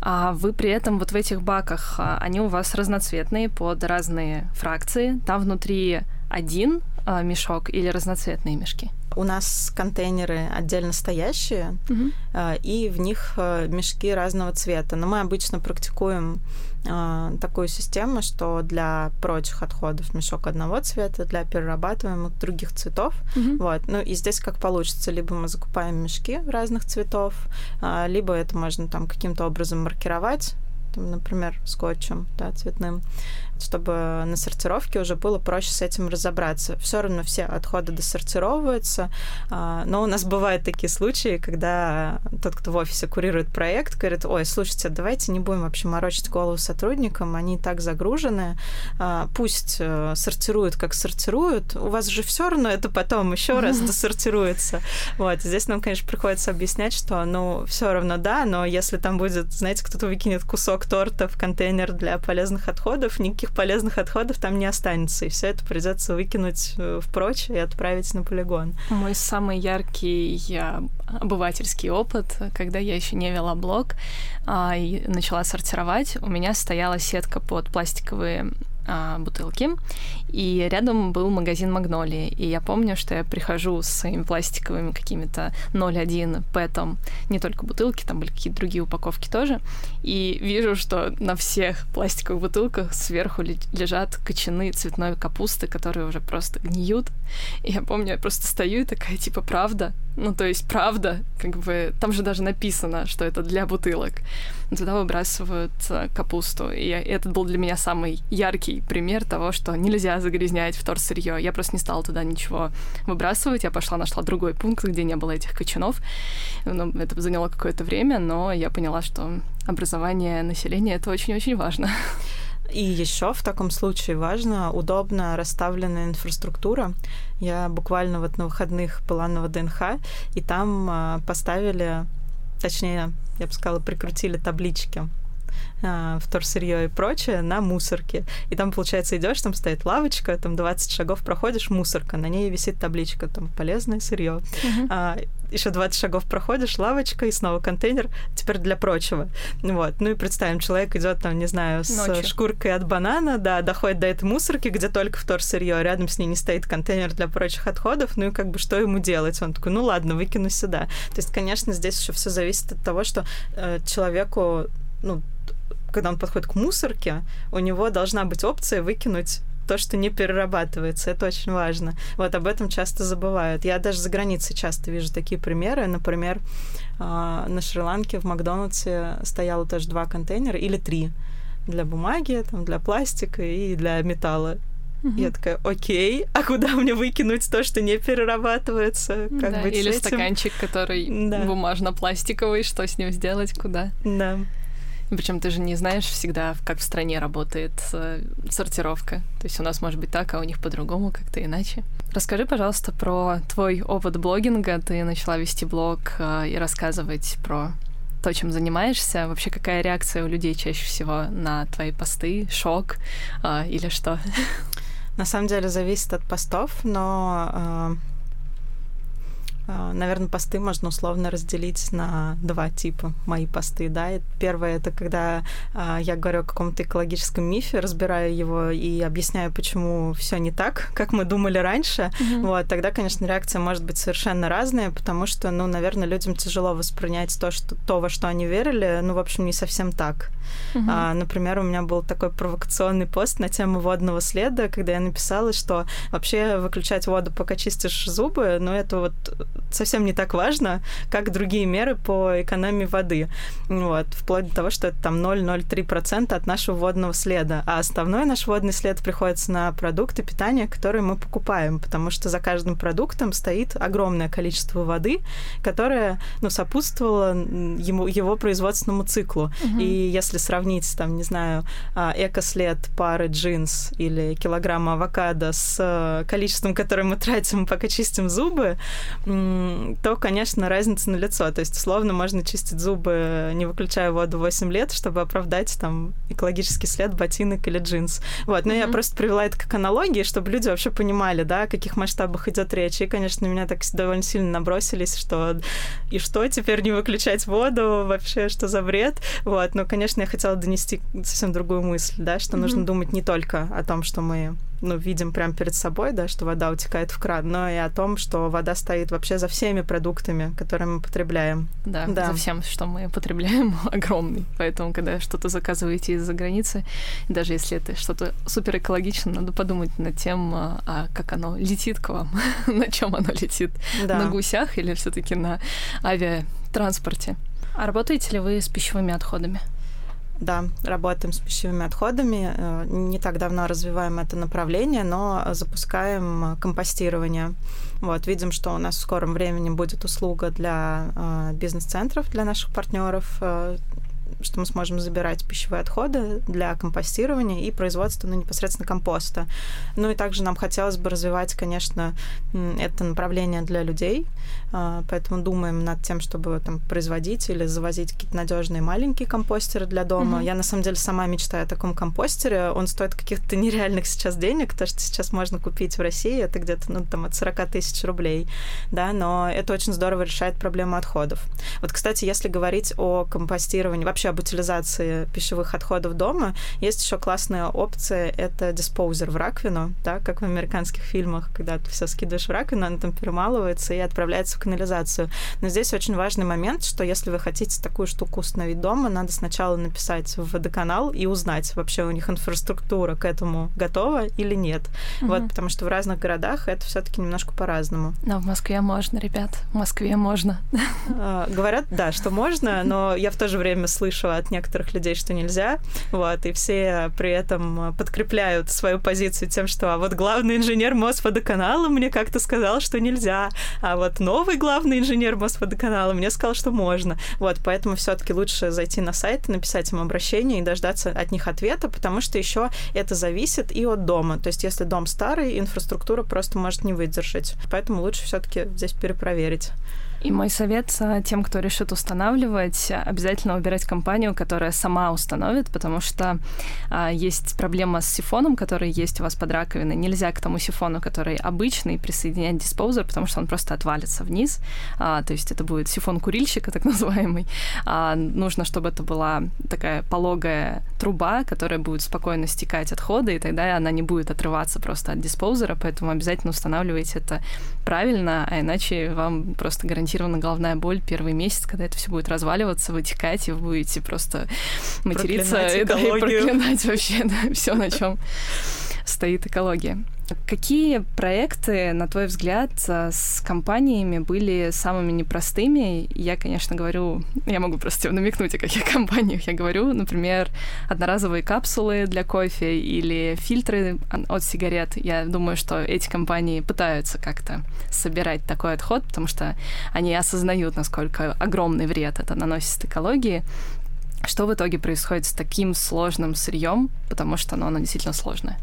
А вы при этом вот в этих баках, а, они у вас разноцветные под разные фракции, там внутри один мешок или разноцветные мешки? У нас контейнеры отдельно стоящие, угу. и в них э, мешки разного цвета. Но мы обычно практикуем такую систему, что для прочих отходов мешок одного цвета, для перерабатываемых других цветов. Угу. Вот. Ну и здесь как получится, либо мы закупаем мешки разных цветов, либо это можно там каким-то образом маркировать там, например, скотчем да, цветным чтобы на сортировке уже было проще с этим разобраться. Все равно все отходы досортировываются, а, но у нас бывают такие случаи, когда тот, кто в офисе курирует проект, говорит, ой, слушайте, давайте не будем вообще морочить голову сотрудникам, они и так загружены, а, пусть э, сортируют, как сортируют, у вас же все равно это потом еще раз досортируется. Вот, здесь нам, конечно, приходится объяснять, что, ну, все равно да, но если там будет, знаете, кто-то выкинет кусок торта в контейнер для полезных отходов, никаких никаких полезных отходов там не останется, и все это придется выкинуть э, в прочь и отправить на полигон. Мой самый яркий обывательский опыт, когда я еще не вела блог а, и начала сортировать, у меня стояла сетка под пластиковые а, бутылки, и рядом был магазин Магнолии. И я помню, что я прихожу с своими пластиковыми какими-то 0,1 пэтом, не только бутылки, там были какие-то другие упаковки тоже, и вижу, что на всех пластиковых бутылках сверху лежат кочаны цветной капусты, которые уже просто гниют. И я помню, я просто стою и такая, типа, правда? Ну, то есть, правда, как бы, там же даже написано, что это для бутылок. Туда выбрасывают э, капусту. И это был для меня самый яркий пример того, что нельзя загрязнять вторсырье. Я просто не стала туда ничего выбрасывать. Я пошла, нашла другой пункт, где не было этих кочанов. Ну, это заняло какое-то время, но я поняла, что образование населения — это очень-очень важно. И еще в таком случае важно удобно расставленная инфраструктура. Я буквально вот на выходных была на ВДНХ, и там а, поставили, точнее, я бы сказала, прикрутили таблички вторсырье и прочее на мусорке. И там, получается, идешь, там стоит лавочка, там 20 шагов проходишь, мусорка, на ней висит табличка, там полезное сырье. Uh-huh. А, еще 20 шагов проходишь, лавочка и снова контейнер, теперь для прочего. Вот. Ну и представим, человек идет там, не знаю, с Ночью. шкуркой от банана, да, доходит до этой мусорки, где только вторсырье, а рядом с ней не стоит контейнер для прочих отходов, ну и как бы что ему делать? Он такой, ну ладно, выкину сюда. То есть, конечно, здесь еще все зависит от того, что э, человеку, ну, когда он подходит к мусорке, у него должна быть опция выкинуть то, что не перерабатывается. Это очень важно. Вот об этом часто забывают. Я даже за границей часто вижу такие примеры. Например, а, на Шри-Ланке в Макдональдсе стояло тоже два контейнера или три для бумаги, там, для пластика и для металла. Угу. Я такая, окей, а куда мне выкинуть то, что не перерабатывается? Как да, быть или стаканчик, который да. бумажно-пластиковый, что с ним сделать, куда? Да. Причем ты же не знаешь всегда, как в стране работает э, сортировка. То есть у нас может быть так, а у них по-другому, как-то иначе. Расскажи, пожалуйста, про твой опыт блогинга. Ты начала вести блог э, и рассказывать про то, чем занимаешься. Вообще, какая реакция у людей чаще всего на твои посты? Шок э, или что? На самом деле зависит от постов, но э, Наверное, посты можно условно разделить на два типа мои посты, да. И первое это когда а, я говорю о каком-то экологическом мифе, разбираю его и объясняю, почему все не так, как мы думали раньше. Mm-hmm. Вот тогда, конечно, реакция может быть совершенно разная, потому что, ну, наверное, людям тяжело воспринять то, что то, во что они верили, ну, в общем, не совсем так. Mm-hmm. А, например, у меня был такой провокационный пост на тему водного следа, когда я написала, что вообще выключать воду, пока чистишь зубы, ну, это вот совсем не так важно, как другие меры по экономии воды. Вот, вплоть до того, что это там 0,03% от нашего водного следа. А основной наш водный след приходится на продукты питания, которые мы покупаем, потому что за каждым продуктом стоит огромное количество воды, которое ну, сопутствовало ему, его производственному циклу. Угу. И если сравнить, там, не знаю, а, экослед пары джинс или килограмма авокадо с количеством, которое мы тратим, пока чистим зубы, то, конечно, разница на лицо. То есть, условно, можно чистить зубы, не выключая воду 8 лет, чтобы оправдать там экологический след ботинок или джинс. Вот, но mm-hmm. я просто привела это как аналогии, чтобы люди вообще понимали, да, о каких масштабах идет речь. И, конечно, меня так довольно сильно набросились, что и что теперь не выключать воду, вообще что за бред. Вот, но, конечно, я хотела донести совсем другую мысль, да, что mm-hmm. нужно думать не только о том, что мы ну, видим прямо перед собой, да, что вода утекает в кран, но и о том, что вода стоит вообще за всеми продуктами, которые мы потребляем. Да, да. за всем, что мы потребляем, огромный. Поэтому, когда что-то заказываете из-за границы, даже если это что-то супер экологичное, надо подумать над тем, а, а как оно летит к вам, на чем оно летит, да. на гусях или все-таки на авиатранспорте. А работаете ли вы с пищевыми отходами? Да, работаем с пищевыми отходами. Э, не так давно развиваем это направление, но запускаем компостирование. Вот, видим, что у нас в скором времени будет услуга для э, бизнес-центров, для наших партнеров, э, что мы сможем забирать пищевые отходы для компостирования и производства ну, непосредственно компоста. Ну и также нам хотелось бы развивать, конечно, это направление для людей, поэтому думаем над тем, чтобы там производить или завозить какие-то надежные маленькие компостеры для дома. Mm-hmm. Я на самом деле сама мечтаю о таком компостере. Он стоит каких-то нереальных сейчас денег, то, что сейчас можно купить в России, это где-то ну, там, от 40 тысяч рублей, да, но это очень здорово решает проблему отходов. Вот, кстати, если говорить о компостировании, вообще об утилизации пищевых отходов дома, есть еще классная опция, это диспоузер в раковину, да, как в американских фильмах, когда ты все скидываешь в раковину, она там перемалывается и отправляется канализацию. Но здесь очень важный момент, что если вы хотите такую штуку установить дома, надо сначала написать в водоканал и узнать, вообще у них инфраструктура к этому готова или нет. Угу. Вот, потому что в разных городах это все-таки немножко по-разному. Но в Москве можно, ребят, в Москве можно. А, говорят, да, что можно, но я в то же время слышу от некоторых людей, что нельзя, вот, и все при этом подкрепляют свою позицию тем, что а вот главный инженер Мосводоканала мне как-то сказал, что нельзя, а вот новый главный инженер Мосводоканала мне сказал, что можно. Вот, поэтому все таки лучше зайти на сайт, написать им обращение и дождаться от них ответа, потому что еще это зависит и от дома. То есть, если дом старый, инфраструктура просто может не выдержать. Поэтому лучше все таки здесь перепроверить. И мой совет тем, кто решит устанавливать, обязательно выбирать компанию, которая сама установит, потому что а, есть проблема с сифоном, который есть у вас под раковиной. Нельзя к тому сифону, который обычный, присоединять диспоузер, потому что он просто отвалится вниз. А, то есть это будет сифон курильщика, так называемый. А, нужно, чтобы это была такая пологая труба, которая будет спокойно стекать отходы, и тогда она не будет отрываться просто от диспоузера, поэтому обязательно устанавливайте это правильно, а иначе вам просто гарантированно гарантирована головная боль первый месяц, когда это все будет разваливаться, вытекать, и вы будете просто материться и, да, и проклинать вообще да, все, на чем стоит экология. Какие проекты, на твой взгляд, с компаниями были самыми непростыми? Я, конечно, говорю, я могу просто намекнуть, о каких компаниях я говорю. Например, одноразовые капсулы для кофе или фильтры от сигарет. Я думаю, что эти компании пытаются как-то собирать такой отход, потому что они осознают, насколько огромный вред это наносит экологии. Что в итоге происходит с таким сложным сырьем, потому что оно, оно действительно сложное?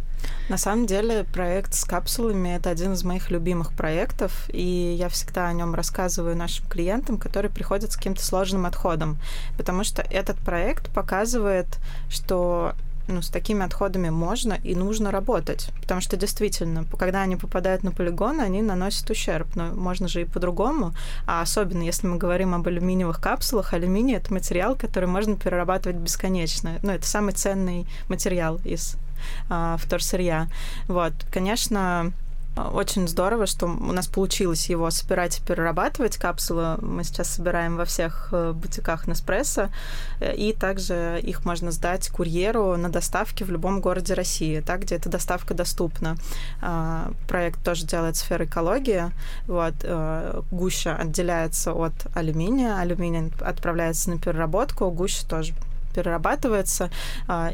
На самом деле проект с капсулами это один из моих любимых проектов, и я всегда о нем рассказываю нашим клиентам, которые приходят с каким-то сложным отходом, потому что этот проект показывает, что ну, с такими отходами можно и нужно работать. Потому что действительно, когда они попадают на полигон, они наносят ущерб. Но можно же и по-другому. А особенно, если мы говорим об алюминиевых капсулах, алюминий — это материал, который можно перерабатывать бесконечно. Ну, это самый ценный материал из а, вторсырья. Вот, конечно, очень здорово, что у нас получилось его собирать и перерабатывать. Капсулы мы сейчас собираем во всех э, бутиках Неспрессо, э, и также их можно сдать курьеру на доставке в любом городе России, так, где эта доставка доступна. А, проект тоже делает сфера экологии. Вот, э, гуща отделяется от алюминия, алюминий отправляется на переработку, гуща тоже перерабатывается, а,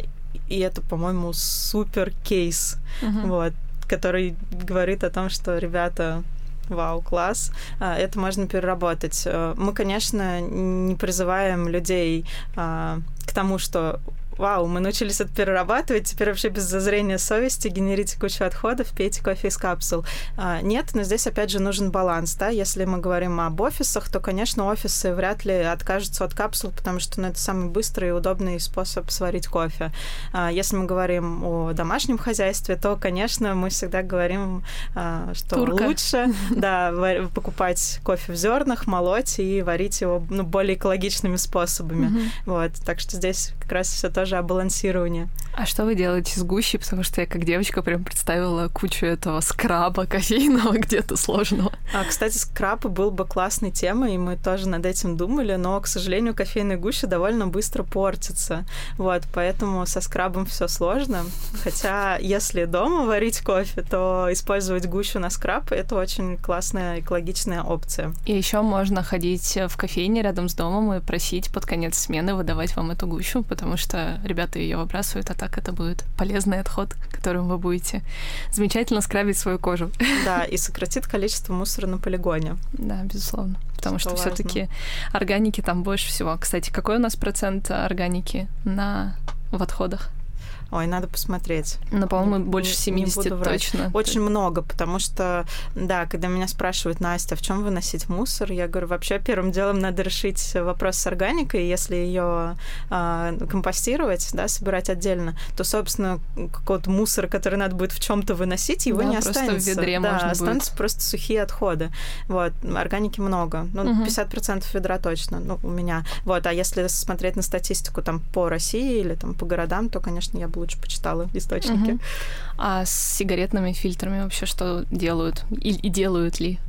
и это, по-моему, супер кейс, uh-huh. вот, который говорит о том, что ребята Вау, класс. А, это можно переработать. Э, мы, конечно, не призываем людей а, к тому, что вау, мы научились это перерабатывать, теперь вообще без зазрения совести генерите кучу отходов, пейте кофе из капсул. А, нет, но здесь опять же нужен баланс, да, если мы говорим об офисах, то, конечно, офисы вряд ли откажутся от капсул, потому что ну, это самый быстрый и удобный способ сварить кофе. А, если мы говорим о домашнем хозяйстве, то, конечно, мы всегда говорим, а, что Турка. лучше да, покупать кофе в зернах, молоть и варить его ну, более экологичными способами. Mm-hmm. Вот, так что здесь как раз все тоже о балансировании. А что вы делаете с гущей? Потому что я как девочка прям представила кучу этого скраба кофейного где-то сложного. А, кстати, скраб был бы классной темой, и мы тоже над этим думали, но, к сожалению, кофейная гуща довольно быстро портится. Вот, поэтому со скрабом все сложно. Хотя, если дома варить кофе, то использовать гущу на скраб — это очень классная экологичная опция. И еще можно ходить в кофейне рядом с домом и просить под конец смены выдавать вам эту гущу, потому что ребята ее выбрасывают, а так это будет полезный отход, которым вы будете замечательно скрабить свою кожу. Да, и сократит количество мусора на полигоне. Да, безусловно. Потому что, что все-таки органики там больше всего. Кстати, какой у нас процент органики на в отходах? Ой, надо посмотреть. Ну, по-моему, больше 70 не точно. Очень много, потому что, да, когда меня спрашивают, Настя, в чем выносить мусор, я говорю, вообще первым делом надо решить вопрос с органикой, если ее э, компостировать, да, собирать отдельно, то, собственно, какой-то мусор, который надо будет в чем-то выносить, его да, не просто останется. в ведре да, можно останутся будет. просто сухие отходы. Вот, органики много. Ну, угу. 50% ведра точно, ну, у меня. Вот, а если смотреть на статистику там по России или там по городам, то, конечно, я буду лучше почитала источники. Угу. А с сигаретными фильтрами вообще что делают? И, и делают ли?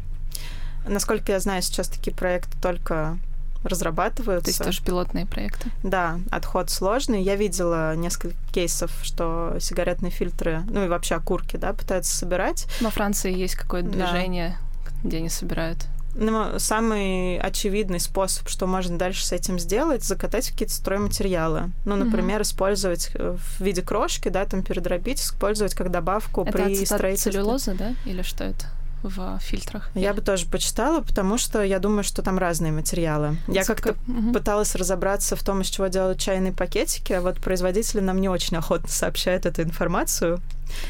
Насколько я знаю, сейчас такие проекты только разрабатываются. То есть тоже пилотные проекты? Да, отход сложный. Я видела несколько кейсов, что сигаретные фильтры, ну и вообще окурки, да, пытаются собирать. Во Франции есть какое-то движение, да. где они собирают. Ну, самый очевидный способ, что можно дальше с этим сделать, закатать какие-то стройматериалы. Ну, например, mm-hmm. использовать э, в виде крошки, да, там передробить, использовать как добавку это при строительстве. целлюлоза, да? Или что это? В фильтрах. Я бы тоже почитала, потому что я думаю, что там разные материалы. Я как-то угу. пыталась разобраться в том, из чего делают чайные пакетики, а вот производители нам не очень охотно сообщают эту информацию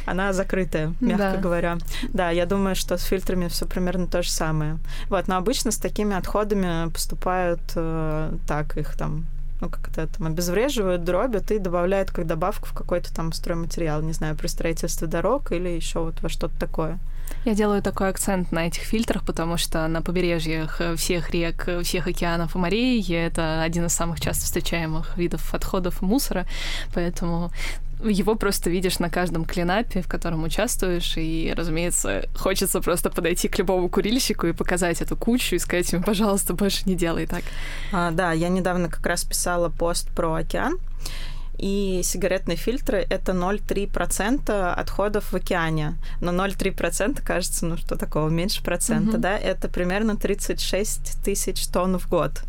она закрытая, мягко да. говоря. Да, я думаю, что с фильтрами все примерно то же самое. Вот, но обычно с такими отходами поступают э, так, их там ну, как это там, обезвреживают, дробят и добавляют как добавку в какой-то там стройматериал, не знаю, при строительстве дорог или еще вот во что-то такое. Я делаю такой акцент на этих фильтрах, потому что на побережьях всех рек, всех океанов и морей это один из самых часто встречаемых видов отходов и мусора, поэтому его просто видишь на каждом клинапе, в котором участвуешь, и, разумеется, хочется просто подойти к любому курильщику и показать эту кучу и сказать ему, пожалуйста, больше не делай так. А, да, я недавно как раз писала пост про океан, и сигаретные фильтры — это 0,3% отходов в океане. Но 0,3% кажется, ну что такого, меньше процента, mm-hmm. да? Это примерно 36 тысяч тонн в год.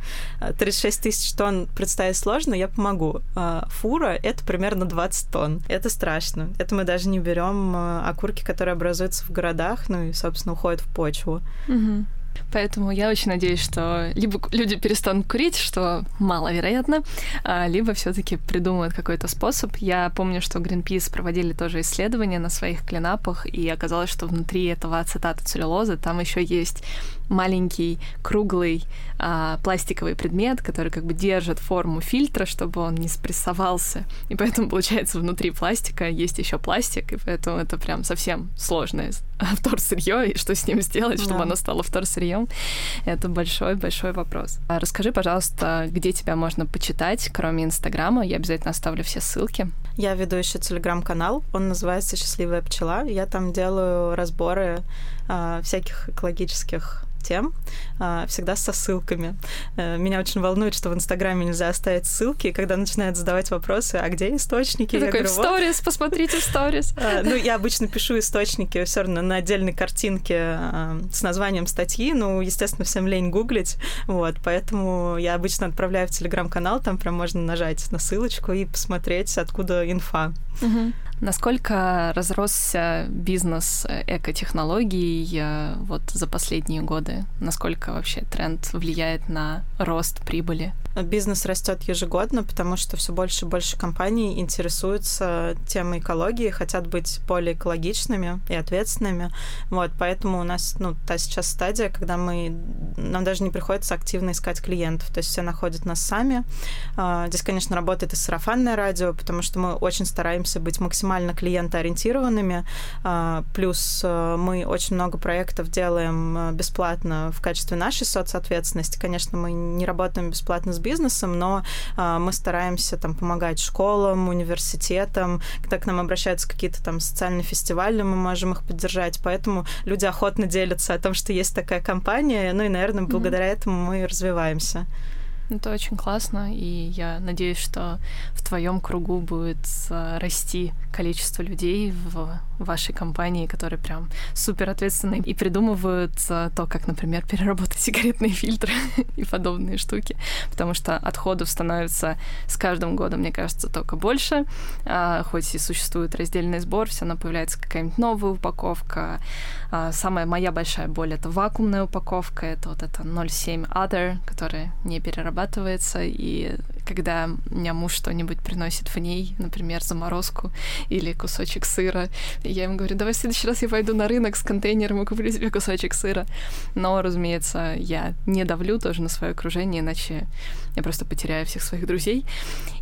36 тысяч тонн представить сложно, я помогу. А, фура — это примерно 20 тонн. Это страшно. Это мы даже не берем а, окурки, которые образуются в городах, ну и, собственно, уходят в почву. Mm-hmm. Поэтому я очень надеюсь, что либо люди перестанут курить, что маловероятно, а, либо все таки придумают какой-то способ. Я помню, что Greenpeace проводили тоже исследования на своих клинапах, и оказалось, что внутри этого ацетата целлюлозы там еще есть маленький круглый а, пластиковый предмет, который как бы держит форму фильтра, чтобы он не спрессовался. И поэтому, получается, внутри пластика есть еще пластик, и поэтому это прям совсем сложное вторсырье, и что с ним сделать, чтобы да. оно стало вторсырьем, это большой-большой вопрос. А расскажи, пожалуйста, где тебя можно почитать, кроме Инстаграма. Я обязательно оставлю все ссылки. Я веду еще телеграм-канал, он называется «Счастливая пчела». Я там делаю разборы э, всяких экологических тем, а, всегда со ссылками. Э, меня очень волнует, что в Инстаграме нельзя оставить ссылки, и когда начинают задавать вопросы, а где источники? Ты я такой, говорю, в сторис, вот. посмотрите сторис. А, ну, я обычно пишу источники все равно на отдельной картинке а, с названием статьи, ну, естественно, всем лень гуглить, вот, поэтому я обычно отправляю в Телеграм-канал, там прям можно нажать на ссылочку и посмотреть, откуда инфа. Угу. Насколько разросся бизнес экотехнологий э, вот за последние годы? Насколько вообще тренд влияет на рост прибыли? Бизнес растет ежегодно, потому что все больше и больше компаний интересуются темой экологии, хотят быть более экологичными и ответственными. Вот, поэтому у нас ну, та сейчас стадия, когда мы нам даже не приходится активно искать клиентов, то есть все находят нас сами. А, здесь, конечно, работает и сарафанное радио, потому что мы очень стараемся быть максимально клиентоориентированными. А, плюс э, мы очень много проектов делаем э, бесплатно в качестве нашей соцответственности. Конечно, мы не работаем бесплатно с бизнесом, но а, мы стараемся там помогать школам, университетам, когда к нам обращаются какие-то там социальные фестивали, мы можем их поддержать, поэтому люди охотно делятся о том, что есть такая компания, ну и, наверное, благодаря mm-hmm. этому мы развиваемся. Это очень классно, и я надеюсь, что в твоем кругу будет э, расти количество людей в вашей компании, которые прям супер ответственные и придумывают э, то, как, например, переработать сигаретные фильтры и подобные штуки, потому что отходов становится с каждым годом, мне кажется, только больше. А, хоть и существует раздельный сбор, все равно появляется какая-нибудь новая упаковка. А, самая моя большая боль — это вакуумная упаковка, это вот это 0,7 Other, которая не перерабатывается, и когда меня муж что-нибудь приносит в ней, например, заморозку или кусочек сыра, я ему говорю, давай в следующий раз я пойду на рынок с контейнером и куплю себе кусочек сыра. Но, разумеется, я не давлю тоже на свое окружение, иначе я просто потеряю всех своих друзей.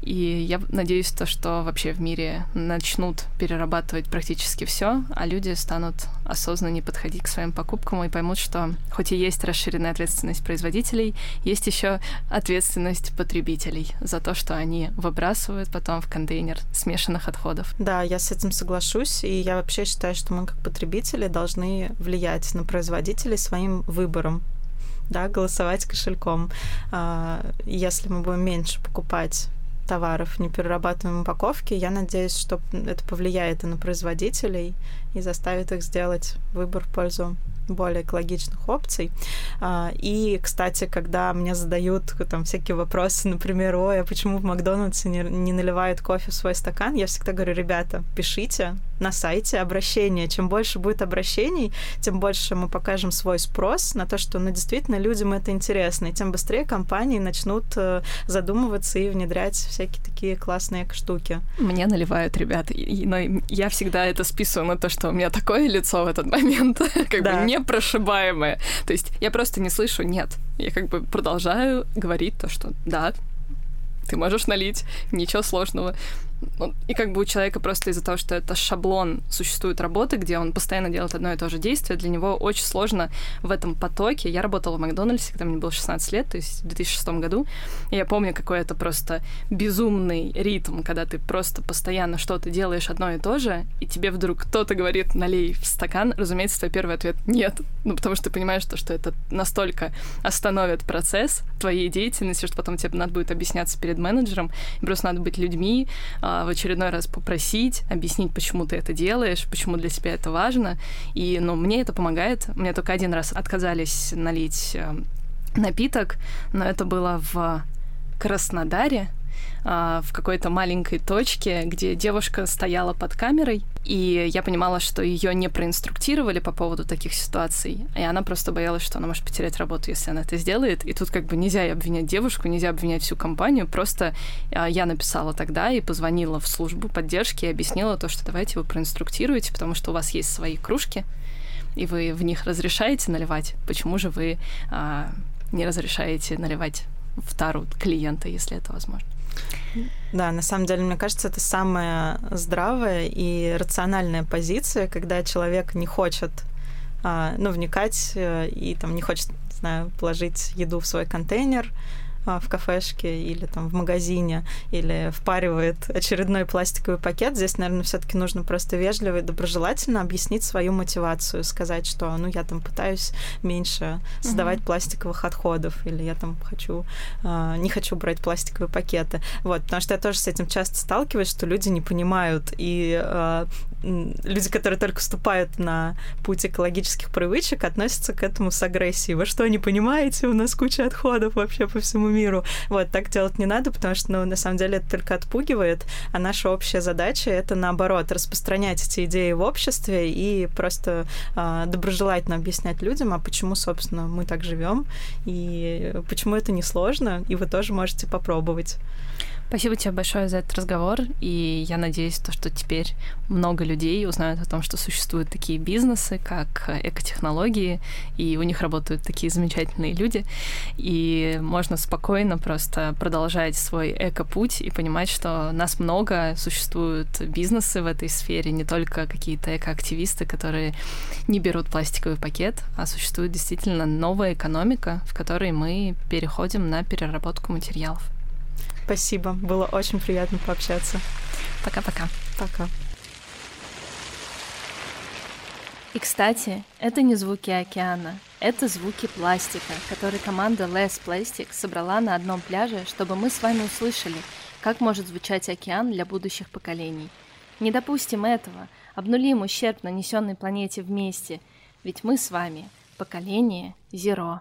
И я надеюсь, то, что вообще в мире начнут перерабатывать практически все, а люди станут осознанно подходить к своим покупкам и поймут, что хоть и есть расширенная ответственность производителей, есть еще ответственность потребителей за то, что они выбрасывают потом в контейнер смешанных отходов. Да, я с этим соглашусь, и я вообще считаю, что мы как потребители должны влиять на производителей своим выбором да, голосовать кошельком. А, если мы будем меньше покупать товаров неперерабатываемой упаковки, я надеюсь, что это повлияет и на производителей и заставит их сделать выбор в пользу более экологичных опций. А, и, кстати, когда мне задают там всякие вопросы, например, ой, а почему в Макдональдсе не, не наливают кофе в свой стакан, я всегда говорю, ребята, пишите на сайте обращения. Чем больше будет обращений, тем больше мы покажем свой спрос на то, что ну, действительно людям это интересно, и тем быстрее компании начнут э, задумываться и внедрять всякие такие классные штуки. Мне наливают ребята, но я всегда это списываю на то, что у меня такое лицо в этот момент, как да. бы непрошибаемое. То есть я просто не слышу «нет». Я как бы продолжаю говорить то, что «да, ты можешь налить, ничего сложного. И как бы у человека просто из-за того, что это шаблон существует работы, где он постоянно делает одно и то же действие, для него очень сложно в этом потоке. Я работала в Макдональдсе, когда мне было 16 лет, то есть в 2006 году. И я помню, какой это просто безумный ритм, когда ты просто постоянно что-то делаешь одно и то же, и тебе вдруг кто-то говорит, налей в стакан. Разумеется, твой первый ответ — нет. Ну, потому что ты понимаешь, что, что это настолько остановит процесс твоей деятельности, что потом тебе надо будет объясняться перед менеджером, и просто надо быть людьми, а, в очередной раз попросить, объяснить, почему ты это делаешь, почему для тебя это важно. И, ну, мне это помогает. Мне только один раз отказались налить э, напиток, но это было в Краснодаре, а, в какой-то маленькой точке, где девушка стояла под камерой, и я понимала, что ее не проинструктировали по поводу таких ситуаций, и она просто боялась, что она может потерять работу, если она это сделает. И тут как бы нельзя обвинять девушку, нельзя обвинять всю компанию. Просто а, я написала тогда и позвонила в службу поддержки и объяснила то, что давайте вы проинструктируете, потому что у вас есть свои кружки, и вы в них разрешаете наливать. Почему же вы а, не разрешаете наливать в тару клиента, если это возможно? Да, на самом деле, мне кажется, это самая здравая и рациональная позиция, когда человек не хочет а, ну, вникать э, и там не хочет, не знаю, положить еду в свой контейнер, в кафешке или там в магазине, или впаривает очередной пластиковый пакет, здесь, наверное, все-таки нужно просто вежливо и доброжелательно объяснить свою мотивацию, сказать, что, ну, я там пытаюсь меньше создавать mm-hmm. пластиковых отходов, или я там хочу, э, не хочу брать пластиковые пакеты. Вот, потому что я тоже с этим часто сталкиваюсь, что люди не понимают, и э, люди, которые только вступают на путь экологических привычек, относятся к этому с агрессией. Вы что, не понимаете? У нас куча отходов вообще по всему миру. Вот, так делать не надо, потому что, ну, на самом деле это только отпугивает, а наша общая задача — это, наоборот, распространять эти идеи в обществе и просто э, доброжелательно объяснять людям, а почему, собственно, мы так живем, и почему это несложно, и вы тоже можете попробовать. Спасибо тебе большое за этот разговор, и я надеюсь, то, что теперь много людей узнают о том, что существуют такие бизнесы, как экотехнологии, и у них работают такие замечательные люди, и можно спокойно просто продолжать свой эко-путь и понимать, что нас много, существуют бизнесы в этой сфере, не только какие-то экоактивисты, которые не берут пластиковый пакет, а существует действительно новая экономика, в которой мы переходим на переработку материалов. Спасибо, было очень приятно пообщаться. Пока-пока. Пока. И, кстати, это не звуки океана, это звуки пластика, который команда Less Plastic собрала на одном пляже, чтобы мы с вами услышали, как может звучать океан для будущих поколений. Не допустим этого, обнулим ущерб, нанесенный планете вместе, ведь мы с вами поколение Zero.